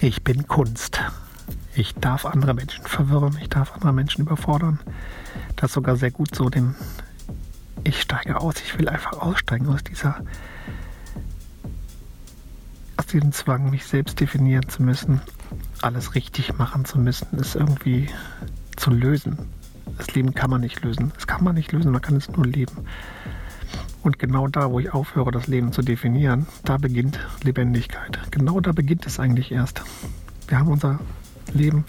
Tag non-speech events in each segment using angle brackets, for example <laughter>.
Ich bin Kunst. Ich darf andere Menschen verwirren, ich darf andere Menschen überfordern. Das sogar sehr gut so, denn ich steige aus, ich will einfach aussteigen aus dieser aus diesem Zwang, mich selbst definieren zu müssen, alles richtig machen zu müssen, es irgendwie zu lösen. Das Leben kann man nicht lösen. Das kann man nicht lösen, man kann es nur leben. Und genau da, wo ich aufhöre, das Leben zu definieren, da beginnt Lebendigkeit. Genau da beginnt es eigentlich erst. Wir haben unser Leben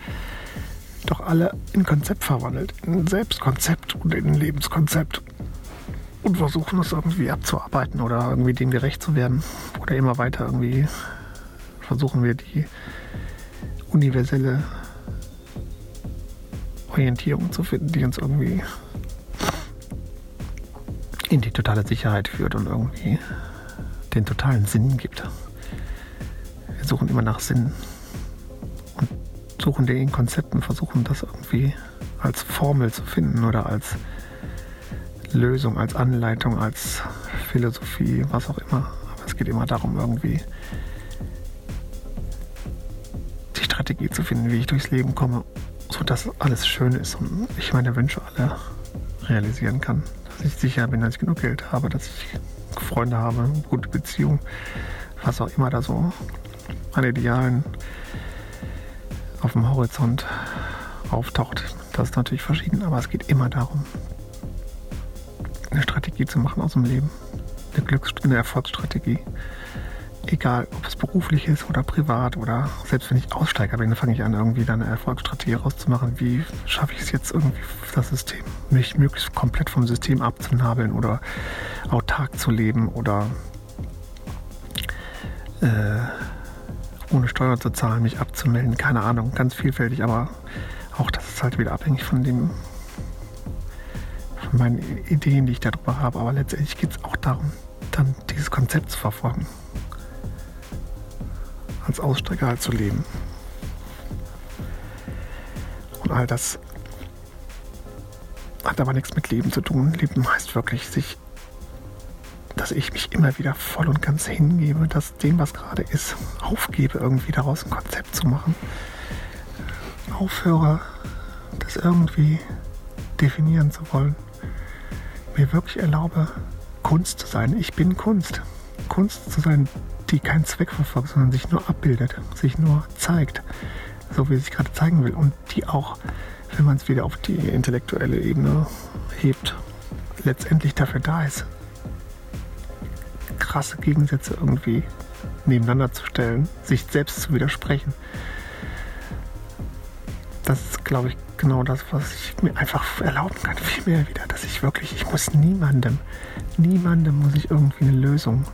doch alle in Konzept verwandelt, in Selbstkonzept und in Lebenskonzept und versuchen es irgendwie abzuarbeiten oder irgendwie dem gerecht zu werden oder immer weiter irgendwie versuchen wir die universelle Orientierung zu finden, die uns irgendwie in die totale Sicherheit führt und irgendwie den totalen Sinn gibt. Wir suchen immer nach Sinn und suchen den Konzepten, versuchen das irgendwie als Formel zu finden oder als Lösung, als Anleitung, als Philosophie, was auch immer. Aber es geht immer darum, irgendwie die Strategie zu finden, wie ich durchs Leben komme, sodass alles schön ist und ich meine Wünsche alle realisieren kann. Dass ich sicher bin, dass ich genug Geld habe, dass ich Freunde habe, gute Beziehung, was auch immer da so an Idealen auf dem Horizont auftaucht. Das ist natürlich verschieden, aber es geht immer darum, eine Strategie zu machen aus dem Leben. Eine Glücks-, eine Erfolgsstrategie. Egal, ob es beruflich ist oder privat oder selbst wenn ich Aussteiger bin, dann fange ich an, irgendwie da eine Erfolgsstrategie rauszumachen. Wie schaffe ich es jetzt irgendwie, das System, mich möglichst komplett vom System abzunabeln oder autark zu leben oder äh, ohne Steuer zu zahlen, mich abzumelden. Keine Ahnung, ganz vielfältig, aber auch das ist halt wieder abhängig von dem, von meinen Ideen, die ich darüber habe. Aber letztendlich geht es auch darum, dann dieses Konzept zu verfolgen. Als Aussteiger halt zu leben. Und all das hat aber nichts mit Leben zu tun. Leben heißt wirklich, sich, dass ich mich immer wieder voll und ganz hingebe, dass dem, was gerade ist, aufgebe, irgendwie daraus ein Konzept zu machen. Aufhöre, das irgendwie definieren zu wollen mir wirklich erlaube, Kunst zu sein. Ich bin Kunst. Kunst zu sein, die keinen Zweck verfolgt, sondern sich nur abbildet, sich nur zeigt, so wie sie sich gerade zeigen will. Und die auch, wenn man es wieder auf die intellektuelle Ebene hebt, letztendlich dafür da ist, krasse Gegensätze irgendwie nebeneinander zu stellen, sich selbst zu widersprechen. Das ist, glaube ich, genau das, was ich mir einfach erlauben kann. Viel mehr wieder, dass ich wirklich, ich muss niemandem, niemandem muss ich irgendwie eine Lösung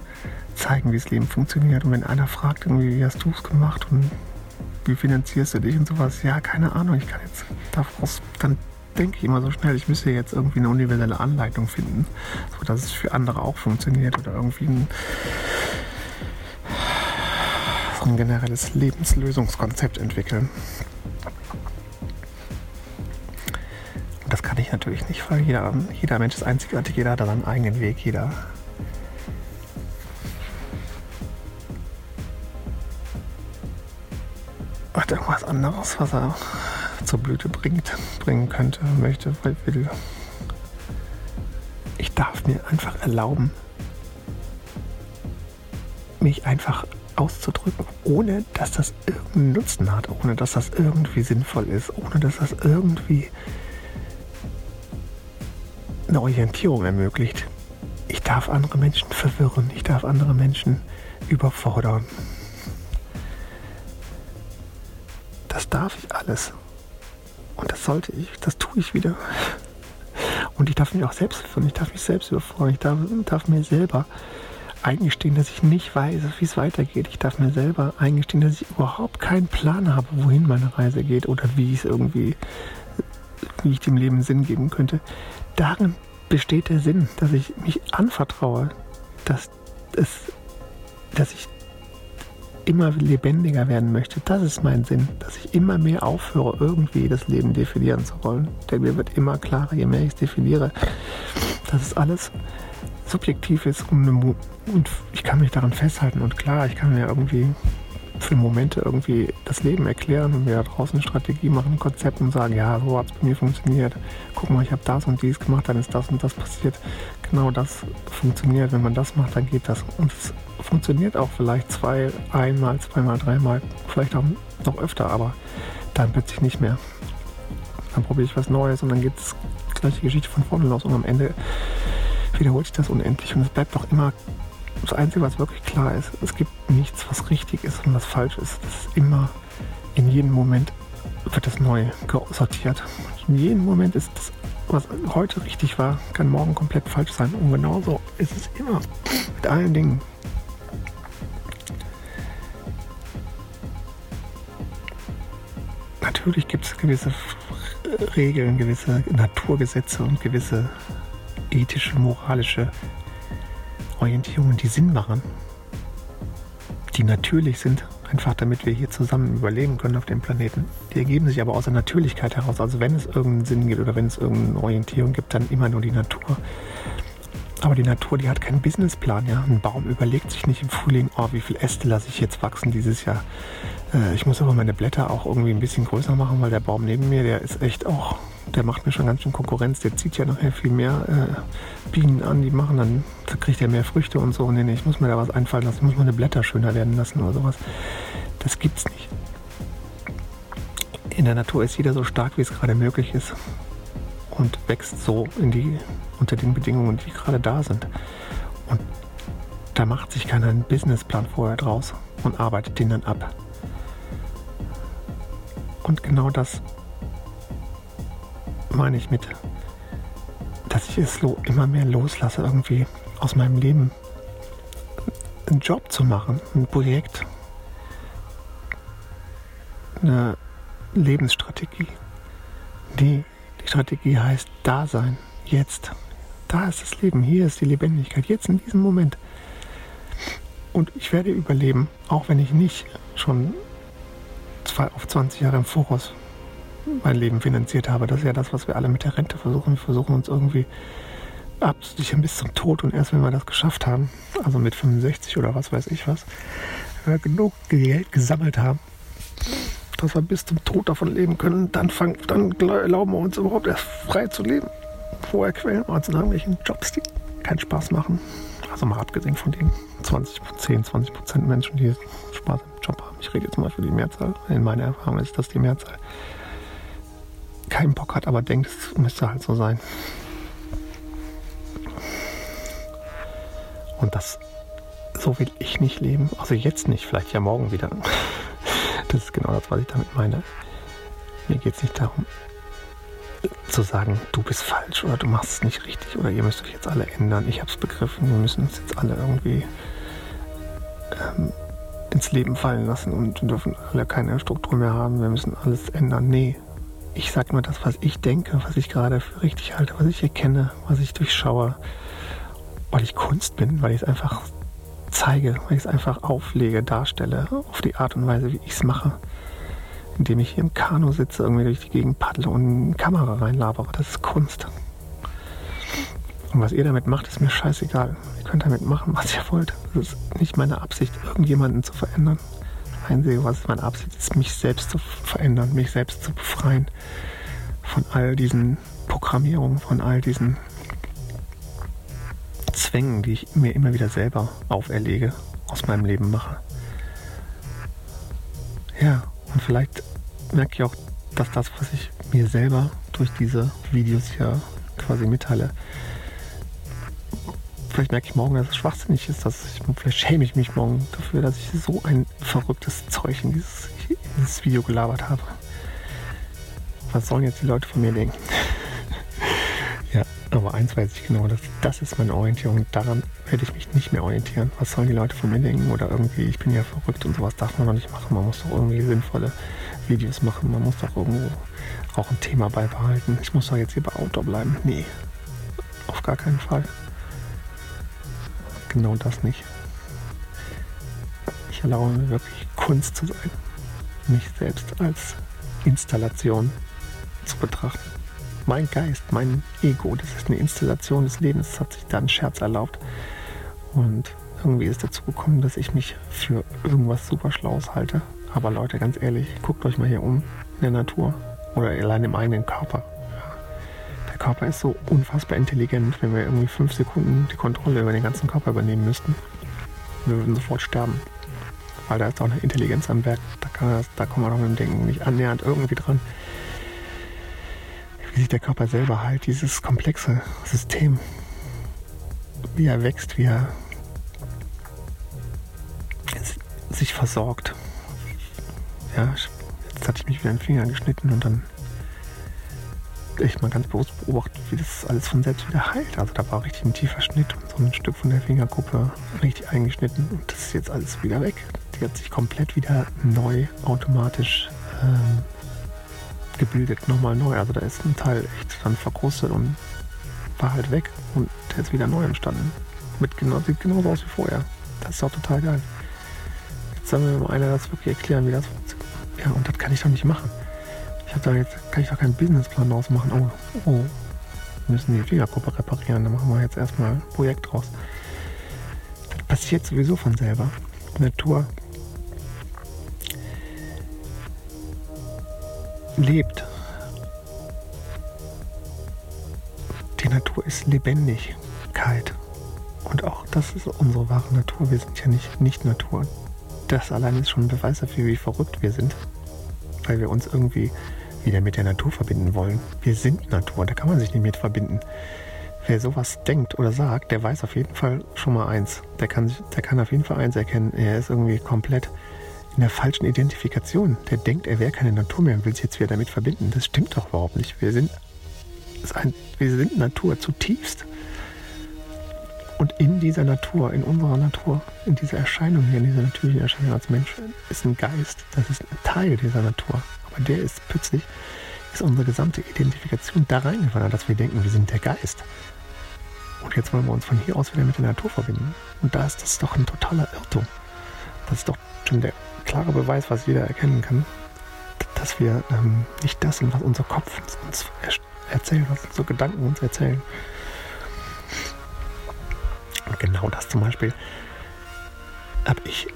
zeigen, wie das Leben funktioniert. Und wenn einer fragt, irgendwie, wie hast du es gemacht und wie finanzierst du dich und sowas, ja, keine Ahnung, ich kann jetzt daraus, dann denke ich immer so schnell, ich müsste jetzt irgendwie eine universelle Anleitung finden, sodass es für andere auch funktioniert oder irgendwie ein, so ein generelles Lebenslösungskonzept entwickeln. das kann ich natürlich nicht, weil jeder, jeder Mensch ist einzigartig, jeder hat seinen eigenen Weg, jeder anderes, was er zur Blüte bringt, bringen könnte, möchte, will. Ich darf mir einfach erlauben, mich einfach auszudrücken, ohne dass das irgendeinen Nutzen hat, ohne dass das irgendwie sinnvoll ist, ohne dass das irgendwie eine Orientierung ermöglicht. Ich darf andere Menschen verwirren, ich darf andere Menschen überfordern. Das darf ich alles. Und das sollte ich, das tue ich wieder. Und ich darf mich auch selbst ich darf mich selbst überfordern, ich darf, darf mir selber eingestehen, dass ich nicht weiß, wie es weitergeht. Ich darf mir selber eingestehen, dass ich überhaupt keinen Plan habe, wohin meine Reise geht oder wie es irgendwie, wie ich dem Leben Sinn geben könnte. Darin besteht der Sinn, dass ich mich anvertraue, dass, es, dass ich immer lebendiger werden möchte. Das ist mein Sinn, dass ich immer mehr aufhöre, irgendwie das Leben definieren zu wollen. Denn mir wird immer klarer, je mehr ich es definiere, dass es alles subjektiv ist und, und ich kann mich daran festhalten. Und klar, ich kann mir irgendwie für Momente irgendwie das Leben erklären und wir da draußen eine Strategie machen, ein Konzept und sagen, ja, so hat es bei mir funktioniert. Guck mal, ich habe das und dies gemacht, dann ist das und das passiert. Genau das funktioniert. Wenn man das macht, dann geht das. Und es funktioniert auch vielleicht zwei, einmal, zweimal, dreimal, vielleicht auch noch öfter, aber dann plötzlich nicht mehr. Dann probiere ich was Neues und dann geht es gleiche Geschichte von vorne los und am Ende wiederholt sich das unendlich und es bleibt doch immer das Einzige, was wirklich klar ist, es gibt nichts, was richtig ist und was falsch ist. Das ist immer, in jedem Moment wird das neu sortiert. In jedem Moment ist das, was heute richtig war, kann morgen komplett falsch sein. Und genauso ist es immer mit allen Dingen. Natürlich gibt es gewisse Regeln, gewisse Naturgesetze und gewisse ethische, moralische Orientierungen, die Sinn machen, die natürlich sind, einfach damit wir hier zusammen überleben können auf dem Planeten. Die ergeben sich aber aus der Natürlichkeit heraus. Also wenn es irgendeinen Sinn gibt oder wenn es irgendeine Orientierung gibt, dann immer nur die Natur. Aber die Natur, die hat keinen Businessplan. Ja? Ein Baum überlegt sich nicht im Frühling, oh, wie viele Äste lasse ich jetzt wachsen dieses Jahr. Äh, ich muss aber meine Blätter auch irgendwie ein bisschen größer machen, weil der Baum neben mir, der ist echt auch der macht mir schon ganz schön Konkurrenz. Der zieht ja nachher viel mehr äh, Bienen an, die machen dann, da kriegt er mehr Früchte und so. Nee, nee, ich muss mir da was einfallen lassen, ich muss meine Blätter schöner werden lassen oder sowas. Das gibt's nicht. In der Natur ist jeder so stark, wie es gerade möglich ist und wächst so in die, unter den Bedingungen, die gerade da sind. Und da macht sich keiner einen Businessplan vorher draus und arbeitet den dann ab. Und genau das meine ich mit, dass ich es immer mehr loslasse, irgendwie aus meinem Leben einen Job zu machen, ein Projekt, eine Lebensstrategie. Die, die Strategie heißt Dasein, jetzt. Da ist das Leben, hier ist die Lebendigkeit, jetzt in diesem Moment. Und ich werde überleben, auch wenn ich nicht schon zwei auf 20 Jahre im Voraus mein Leben finanziert habe. Das ist ja das, was wir alle mit der Rente versuchen. Wir versuchen uns irgendwie abzusichern bis zum Tod und erst wenn wir das geschafft haben, also mit 65 oder was weiß ich was, wenn wir genug Geld gesammelt haben, dass wir bis zum Tod davon leben können, dann, fangen, dann erlauben wir uns überhaupt erst frei zu leben. Vorher quälen wir uns in irgendwelchen Jobs, die keinen Spaß machen. Also mal abgesehen von den 20, 10, 20 Prozent Menschen, die Spaß im Job haben. Ich rede jetzt mal für die Mehrzahl. In meiner Erfahrung ist das die Mehrzahl keinen Bock hat, aber denkt, es müsste halt so sein. Und das, so will ich nicht leben. Also jetzt nicht, vielleicht ja morgen wieder. Das ist genau das, was ich damit meine. Mir geht es nicht darum, zu sagen, du bist falsch oder du machst es nicht richtig oder ihr müsst euch jetzt alle ändern. Ich habe es begriffen, wir müssen uns jetzt alle irgendwie ähm, ins Leben fallen lassen und dürfen alle keine Struktur mehr haben. Wir müssen alles ändern. Nee, ich sage nur das, was ich denke, was ich gerade für richtig halte, was ich erkenne, was ich durchschaue, weil ich Kunst bin, weil ich es einfach zeige, weil ich es einfach auflege, darstelle, auf die Art und Weise, wie ich es mache. Indem ich hier im Kanu sitze, irgendwie durch die Gegend paddle und eine Kamera reinlabere. Das ist Kunst. Und was ihr damit macht, ist mir scheißegal. Ihr könnt damit machen, was ihr wollt. Es ist nicht meine Absicht, irgendjemanden zu verändern. Einzige, was meine Absicht ist, mich selbst zu verändern, mich selbst zu befreien von all diesen Programmierungen, von all diesen Zwängen, die ich mir immer wieder selber auferlege, aus meinem Leben mache. Ja, und vielleicht merke ich auch, dass das, was ich mir selber durch diese Videos hier quasi mitteile, Vielleicht merke ich morgen, dass es schwachsinnig ist. Dass ich, vielleicht schäme ich mich morgen dafür, dass ich so ein verrücktes Zeug in dieses, in dieses Video gelabert habe. Was sollen jetzt die Leute von mir denken? Ja, aber eins weiß ich genau, dass das ist meine Orientierung. Daran werde ich mich nicht mehr orientieren. Was sollen die Leute von mir denken? Oder irgendwie, ich bin ja verrückt und sowas darf man doch nicht machen. Man muss doch irgendwie sinnvolle Videos machen. Man muss doch irgendwo auch ein Thema beibehalten. Ich muss doch jetzt hier bei Outdoor bleiben. Nee, auf gar keinen Fall genau das nicht. Ich erlaube mir wirklich Kunst zu sein, mich selbst als Installation zu betrachten. Mein Geist, mein Ego, das ist eine Installation des Lebens, das hat sich da einen Scherz erlaubt. Und irgendwie ist dazu gekommen, dass ich mich für irgendwas super Schlaues halte. Aber Leute, ganz ehrlich, guckt euch mal hier um in der Natur oder allein im eigenen Körper. Der Körper ist so unfassbar intelligent, wenn wir irgendwie fünf Sekunden die Kontrolle über den ganzen Körper übernehmen müssten. Wir würden sofort sterben. Weil da ist auch eine Intelligenz am Werk. Da, kann das, da kommen wir doch mit dem Denken nicht annähernd irgendwie dran. Wie sich der Körper selber halt, dieses komplexe System, wie er wächst, wie er sich versorgt. Ja, jetzt hatte ich mich wieder den Finger geschnitten und dann echt mal ganz bewusst beobachtet, wie das alles von selbst wieder heilt. Also da war richtig ein tiefer Schnitt und so ein Stück von der Fingerkuppe richtig eingeschnitten und das ist jetzt alles wieder weg. Die hat sich komplett wieder neu automatisch ähm, gebildet, nochmal neu. Also da ist ein Teil echt dann verkrustet und war halt weg und der ist wieder neu entstanden. Mit genau, sieht genauso aus wie vorher. Das ist auch total geil. Jetzt soll mir mal einer das wirklich erklären, wie das funktioniert. Ja, und das kann ich doch nicht machen. Ich habe da jetzt, kann ich doch keinen Businessplan draus machen. Oh, oh, müssen die Fingerkuppe reparieren. Da machen wir jetzt erstmal ein Projekt draus. Das passiert sowieso von selber. Natur lebt. Die Natur ist Lebendigkeit. Und auch das ist unsere wahre Natur. Wir sind ja nicht, nicht Natur. Das allein ist schon ein Beweis dafür, wie verrückt wir sind. Weil wir uns irgendwie wieder mit der Natur verbinden wollen. Wir sind Natur, da kann man sich nicht mit verbinden. Wer sowas denkt oder sagt, der weiß auf jeden Fall schon mal eins. Der kann, der kann auf jeden Fall eins erkennen. Er ist irgendwie komplett in der falschen Identifikation. Der denkt, er wäre keine Natur mehr und will sich jetzt wieder damit verbinden. Das stimmt doch überhaupt nicht. Wir sind, ein, wir sind Natur zutiefst. Und in dieser Natur, in unserer Natur, in dieser Erscheinung hier, in dieser natürlichen Erscheinung als Mensch, ist ein Geist. Das ist ein Teil dieser Natur. Aber der ist plötzlich, ist unsere gesamte Identifikation da reingewandert, dass wir denken, wir sind der Geist. Und jetzt wollen wir uns von hier aus wieder mit der Natur verbinden. Und da ist das doch ein totaler Irrtum. Das ist doch schon der klare Beweis, was jeder erkennen kann, dass wir ähm, nicht das sind, was unser Kopf uns erzählt, was unsere Gedanken uns erzählen. Und genau das zum Beispiel habe ich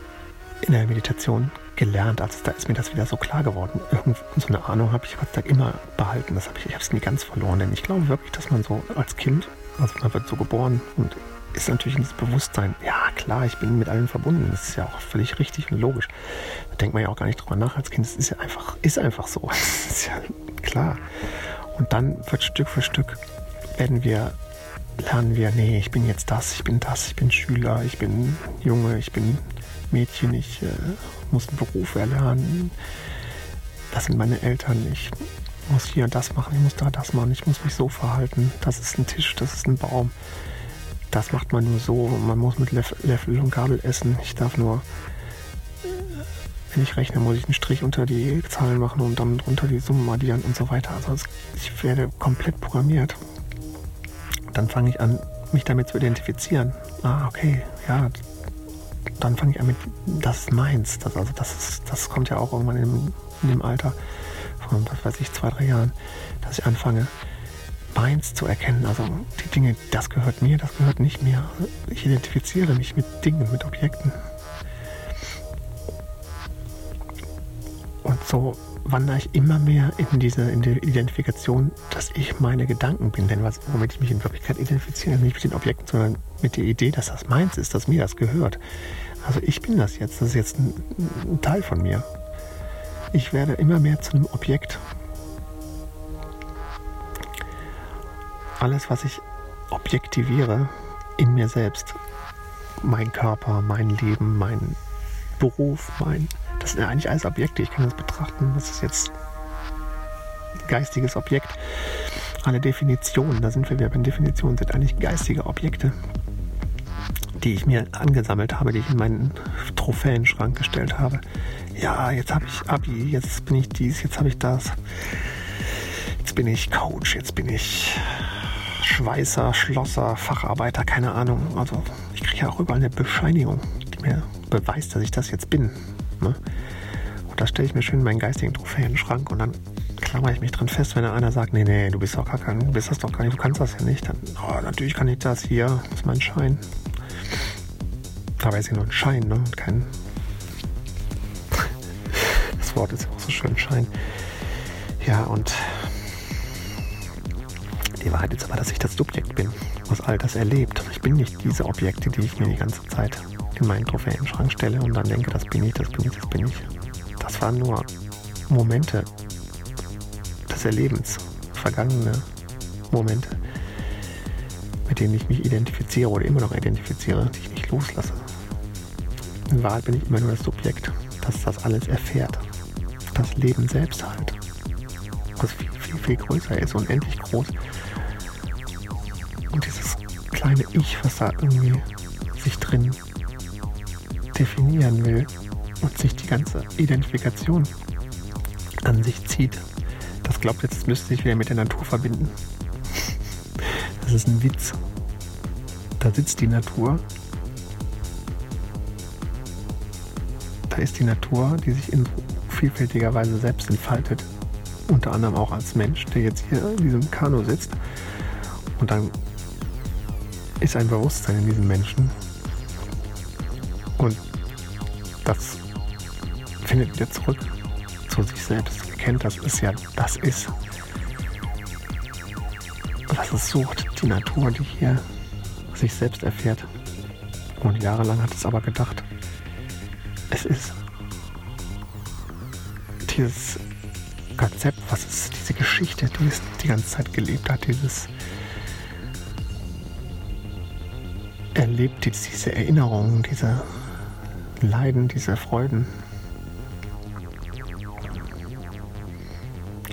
in der Meditation gelernt. Also da ist mir das wieder so klar geworden. Irgend so eine Ahnung habe ich Gott sei Dank immer behalten. Das habe ich, ich habe es nie ganz verloren. Denn ich glaube wirklich, dass man so als Kind, also man wird so geboren und ist natürlich dieses Bewusstsein, ja klar, ich bin mit allen verbunden. Das ist ja auch völlig richtig und logisch. Da denkt man ja auch gar nicht drüber nach als Kind. Das ist ja einfach, ist einfach so. <laughs> Das ist ja klar. Und dann wird Stück für Stück werden wir lernen wir, nee, ich bin jetzt das, ich bin das, ich bin Schüler, ich bin Junge, ich bin Mädchen, ich äh, muss einen Beruf erlernen. Das sind meine Eltern, ich muss hier das machen, ich muss da das machen, ich muss mich so verhalten. Das ist ein Tisch, das ist ein Baum. Das macht man nur so, man muss mit Löffel und Gabel essen. Ich darf nur, wenn ich rechne, muss ich einen Strich unter die Zahlen machen und dann drunter die Summen addieren und so weiter. Also ich werde komplett programmiert dann fange ich an, mich damit zu identifizieren. Ah, okay, ja, dann fange ich an mit, das ist meins. Das, also das, ist, das kommt ja auch irgendwann in, in dem Alter von, was weiß ich, zwei, drei Jahren, dass ich anfange, meins zu erkennen. Also die Dinge, das gehört mir, das gehört nicht mir. Ich identifiziere mich mit Dingen, mit Objekten. Und so wandere ich immer mehr in diese in die Identifikation, dass ich meine Gedanken bin. Denn was, womit ich mich in Wirklichkeit identifiziere, nicht mit den Objekten, sondern mit der Idee, dass das meins ist, dass mir das gehört. Also ich bin das jetzt, das ist jetzt ein, ein Teil von mir. Ich werde immer mehr zu einem Objekt. Alles, was ich objektiviere in mir selbst, mein Körper, mein Leben, mein Beruf, mein das sind ja eigentlich alles Objekte. Ich kann das betrachten. Das ist jetzt ein geistiges Objekt. Alle Definitionen, da sind wir wieder bei Definitionen, sind eigentlich geistige Objekte, die ich mir angesammelt habe, die ich in meinen Trophäenschrank gestellt habe. Ja, jetzt habe ich Abi, jetzt bin ich dies, jetzt habe ich das. Jetzt bin ich Coach, jetzt bin ich Schweißer, Schlosser, Facharbeiter, keine Ahnung. Also ich kriege ja auch überall eine Bescheinigung, die mir beweist, dass ich das jetzt bin. Ne? Und da stelle ich mir schön meinen geistigen Trophäenschrank und dann klammer ich mich dran fest, wenn einer sagt, nee, nee, du bist doch gar kein, du bist das doch gar nicht, du kannst das ja nicht. Dann, oh, natürlich kann ich das hier, das ist mein Schein. Da Aber er ist ja nur ein Schein, ne? Und kein. <laughs> Das Wort ist auch so schön, Schein. Ja, und die Wahrheit ist aber, dass ich das Subjekt bin, was all das erlebt. Ich bin nicht diese Objekte, die ich mir die ganze Zeit in meinen Trophäenschrank stelle und dann denke, das bin ich, das bin ich, das bin ich. Das waren nur Momente des Erlebens, vergangene Momente, mit denen ich mich identifiziere oder immer noch identifiziere, die ich nicht loslasse. In Wahrheit bin ich immer nur das Subjekt, das das alles erfährt. Das Leben selbst halt. Was viel, viel, viel größer ist, unendlich groß. Und dieses kleine Ich, was da irgendwie sich drin definieren will und sich die ganze Identifikation an sich zieht, das glaubt jetzt, müsste sich wieder mit der Natur verbinden. Das ist ein Witz. Da sitzt die Natur. Da ist die Natur, die sich in vielfältiger Weise selbst entfaltet. Unter anderem auch als Mensch, der jetzt hier in diesem Kanu sitzt. Und dann ist ein Bewusstsein in diesem Menschen. Und das findet wieder zurück zu sich selbst. Erkennt, dass es ja das ist, was es sucht. Die Natur, die hier sich selbst erfährt. Und jahrelang hat es aber gedacht, es ist dieses Konzept, was ist diese Geschichte, die es die ganze Zeit gelebt hat, dieses erlebt, diese Erinnerungen, diese Leiden, diese Freuden.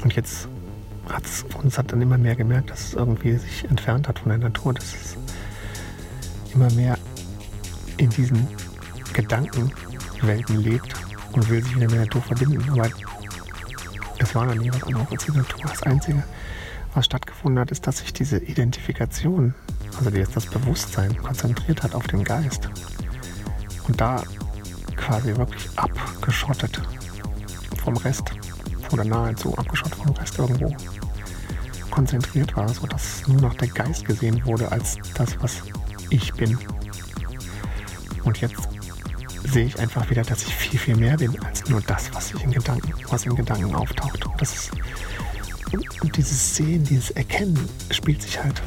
Und jetzt hat es uns hat dann immer mehr gemerkt, dass es irgendwie sich entfernt hat von der Natur, dass es immer mehr in diesen Gedankenwelten lebt und will sich mit der Natur verbinden. Aber es war dann nie was anderes als die Natur. Das Einzige, was stattgefunden hat, ist, dass sich diese Identifikation, also das Bewusstsein, konzentriert hat auf den Geist. Und da quasi wirklich abgeschottet vom Rest oder nahezu abgeschottet vom Rest irgendwo konzentriert war, sodass nur noch der Geist gesehen wurde als das, was ich bin. Und jetzt sehe ich einfach wieder, dass ich viel, viel mehr bin als nur das, was ich in Gedanken, was in Gedanken auftaucht. Und, das ist, und dieses Sehen, dieses Erkennen spielt sich halt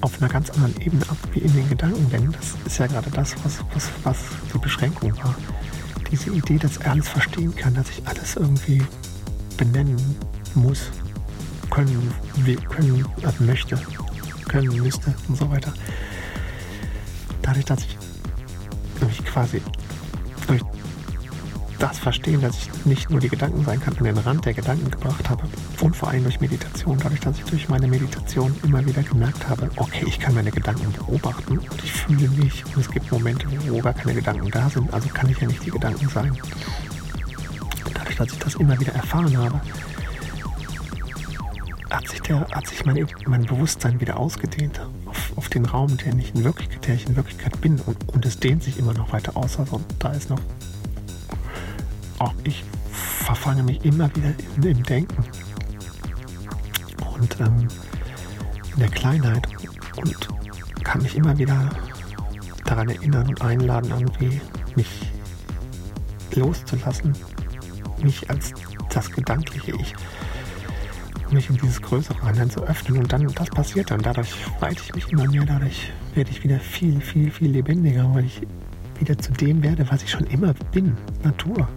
auf einer ganz anderen Ebene ab wie in den Gedanken, denn das ist ja gerade das, was, was, was die Beschränkung war. Diese Idee, dass er alles verstehen kann, dass ich alles irgendwie benennen muss, können, können also möchte, können müsste und so weiter. Dadurch, dass ich quasi durch das Verstehen, dass ich nicht nur die Gedanken sein kann, an den Rand der Gedanken gebracht habe und vor allem durch Meditation, dadurch, dass ich durch meine Meditation immer wieder gemerkt habe, okay, ich kann meine Gedanken beobachten und ich fühle mich und es gibt Momente, wo gar keine Gedanken da sind, also kann ich ja nicht die Gedanken sein. Dadurch, dass ich das immer wieder erfahren habe, hat sich, der, hat sich mein, mein Bewusstsein wieder ausgedehnt auf, den Raum, der, ich in Wirklichkeit, der ich in Wirklichkeit bin. Und, und es dehnt sich immer noch weiter aus. Also da ist noch. Auch ich verfange mich immer wieder in, im Denken. Und ähm, in der Kleinheit. Und kann mich immer wieder daran erinnern und einladen, irgendwie mich loszulassen. Mich als das gedankliche Ich mich in dieses größere Handeln zu öffnen. Und dann, das passiert dann. Dadurch weite ich mich immer mehr, dadurch werde ich wieder viel, viel, viel lebendiger, weil ich wieder zu dem werde, was ich schon immer bin. Natur.